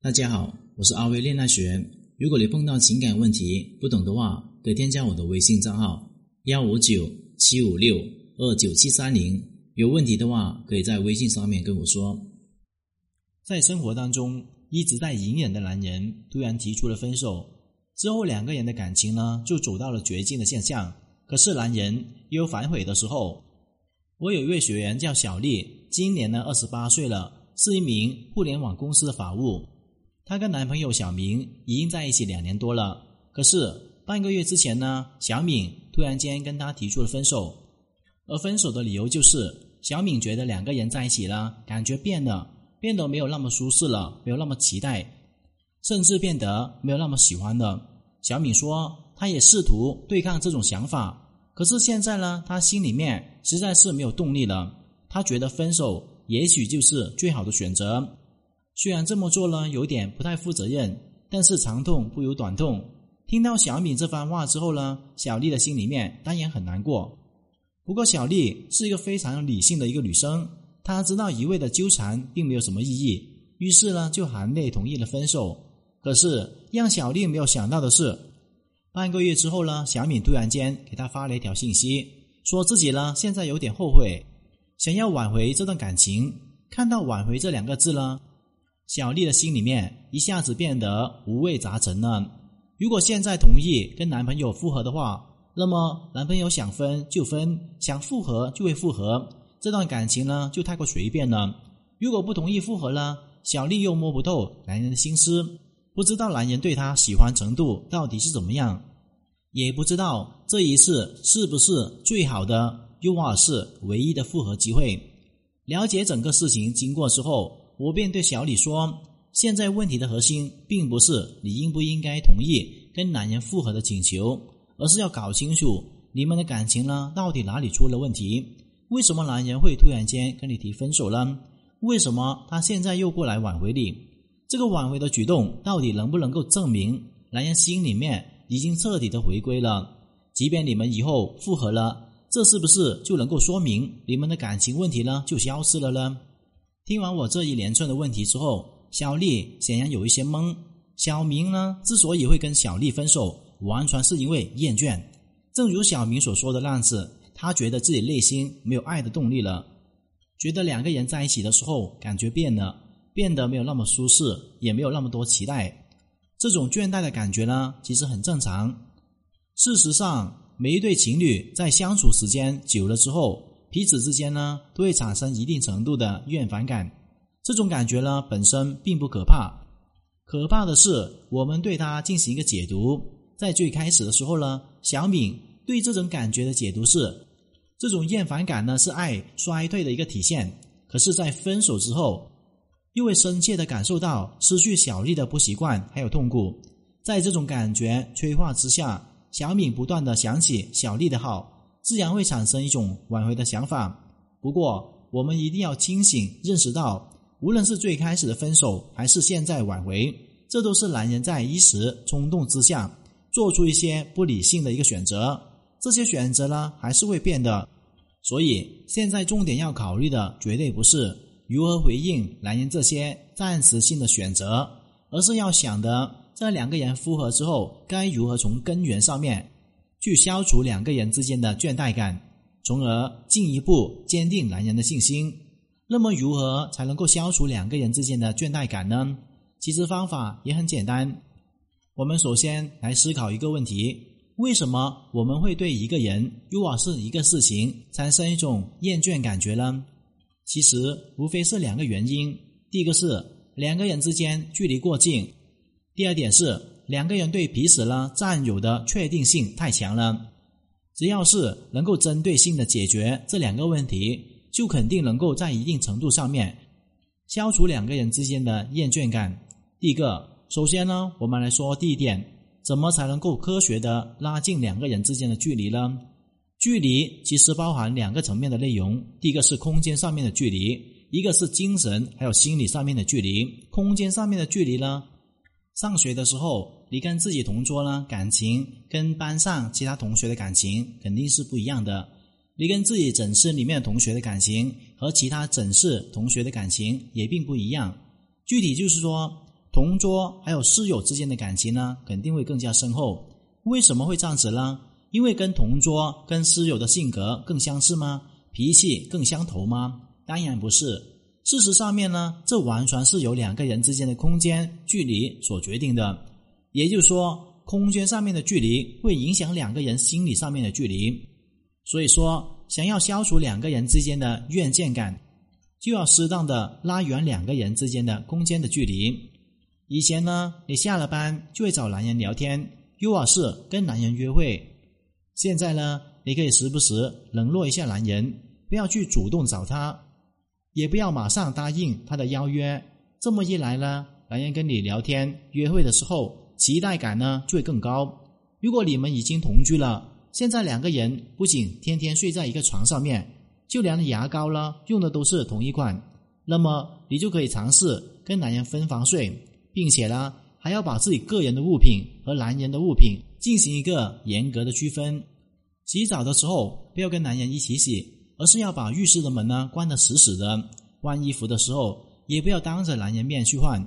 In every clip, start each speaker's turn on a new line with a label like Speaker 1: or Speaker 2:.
Speaker 1: 大家好，我是阿威恋爱学。如果你碰到情感问题不懂的话，可以添加我的微信账号幺五九七五六二九七三零。有问题的话，可以在微信上面跟我说。
Speaker 2: 在生活当中一直在隐忍的男人突然提出了分手，之后两个人的感情呢就走到了绝境的现象。可是男人也有反悔的时候。我有一位学员叫小丽，今年呢二十八岁了，是一名互联网公司的法务。她跟男朋友小明已经在一起两年多了。可是半个月之前呢，小敏突然间跟他提出了分手。而分手的理由就是小敏觉得两个人在一起了，感觉变了，变得没有那么舒适了，没有那么期待，甚至变得没有那么喜欢了。小敏说，她也试图对抗这种想法。可是现在呢，她心里面实在是没有动力了。她觉得分手也许就是最好的选择。虽然这么做呢有点不太负责任，但是长痛不如短痛。听到小敏这番话之后呢，小丽的心里面当然很难过。不过小丽是一个非常理性的一个女生，她知道一味的纠缠并没有什么意义，于是呢就含泪同意了分手。可是让小丽没有想到的是。半个月之后呢，小敏突然间给她发了一条信息，说自己呢现在有点后悔，想要挽回这段感情。看到“挽回”这两个字呢，小丽的心里面一下子变得五味杂陈了。如果现在同意跟男朋友复合的话，那么男朋友想分就分，想复合就会复合，这段感情呢就太过随便了。如果不同意复合呢，小丽又摸不透男人的心思。不知道男人对她喜欢程度到底是怎么样，也不知道这一次是不是最好的，又或是唯一的复合机会。了解整个事情经过之后，我便对小李说：“现在问题的核心，并不是你应不应该同意跟男人复合的请求，而是要搞清楚你们的感情呢，到底哪里出了问题？为什么男人会突然间跟你提分手呢？为什么他现在又过来挽回你？”这个挽回的举动到底能不能够证明男人心里面已经彻底的回归了？即便你们以后复合了，这是不是就能够说明你们的感情问题呢就消失了呢？听完我这一连串的问题之后，小丽显然有一些懵。小明呢之所以会跟小丽分手，完全是因为厌倦。正如小明所说的那样子，他觉得自己内心没有爱的动力了，觉得两个人在一起的时候感觉变了。变得没有那么舒适，也没有那么多期待。这种倦怠的感觉呢，其实很正常。事实上，每一对情侣在相处时间久了之后，彼此之间呢，都会产生一定程度的厌烦感。这种感觉呢，本身并不可怕，可怕的是我们对它进行一个解读。在最开始的时候呢，小敏对这种感觉的解读是，这种厌烦感呢是爱衰退的一个体现。可是，在分手之后，又会深切的感受到失去小丽的不习惯，还有痛苦。在这种感觉催化之下，小敏不断的想起小丽的好，自然会产生一种挽回的想法。不过，我们一定要清醒认识到，无论是最开始的分手，还是现在挽回，这都是男人在一时冲动之下做出一些不理性的一个选择。这些选择呢，还是会变的。所以，现在重点要考虑的绝对不是。如何回应男人这些暂时性的选择，而是要想的，在两个人复合之后，该如何从根源上面去消除两个人之间的倦怠感，从而进一步坚定男人的信心。那么，如何才能够消除两个人之间的倦怠感呢？其实方法也很简单。我们首先来思考一个问题：为什么我们会对一个人，又或是一个事情产生一种厌倦感觉呢？其实无非是两个原因：第一个是两个人之间距离过近；第二点是两个人对彼此呢占有的确定性太强了。只要是能够针对性的解决这两个问题，就肯定能够在一定程度上面消除两个人之间的厌倦感。第一个，首先呢，我们来说第一点，怎么才能够科学的拉近两个人之间的距离呢？距离其实包含两个层面的内容，第一个是空间上面的距离，一个是精神还有心理上面的距离。空间上面的距离呢，上学的时候，你跟自己同桌呢感情跟班上其他同学的感情肯定是不一样的，你跟自己诊室里面的同学的感情和其他诊室同学的感情也并不一样。具体就是说，同桌还有室友之间的感情呢，肯定会更加深厚。为什么会这样子呢？因为跟同桌、跟室友的性格更相似吗？脾气更相投吗？当然不是。事实上面呢，这完全是由两个人之间的空间距离所决定的。也就是说，空间上面的距离会影响两个人心理上面的距离。所以说，想要消除两个人之间的怨见感，就要适当的拉远两个人之间的空间的距离。以前呢，你下了班就会找男人聊天，又或是跟男人约会。现在呢，你可以时不时冷落一下男人，不要去主动找他，也不要马上答应他的邀约。这么一来呢，男人跟你聊天约会的时候，期待感呢就会更高。如果你们已经同居了，现在两个人不仅天天睡在一个床上面，就连牙膏呢用的都是同一款，那么你就可以尝试跟男人分房睡。并且呢，还要把自己个人的物品和男人的物品进行一个严格的区分。洗澡的时候不要跟男人一起洗，而是要把浴室的门呢关得死死的。换衣服的时候也不要当着男人面去换，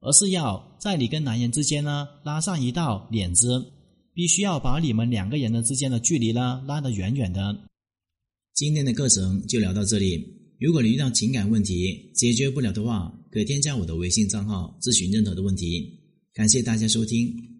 Speaker 2: 而是要在你跟男人之间呢拉上一道帘子，必须要把你们两个人的之间的距离呢拉得远远的。
Speaker 1: 今天的课程就聊到这里。如果你遇到情感问题解决不了的话，可添加我的微信账号咨询任何的问题。感谢大家收听。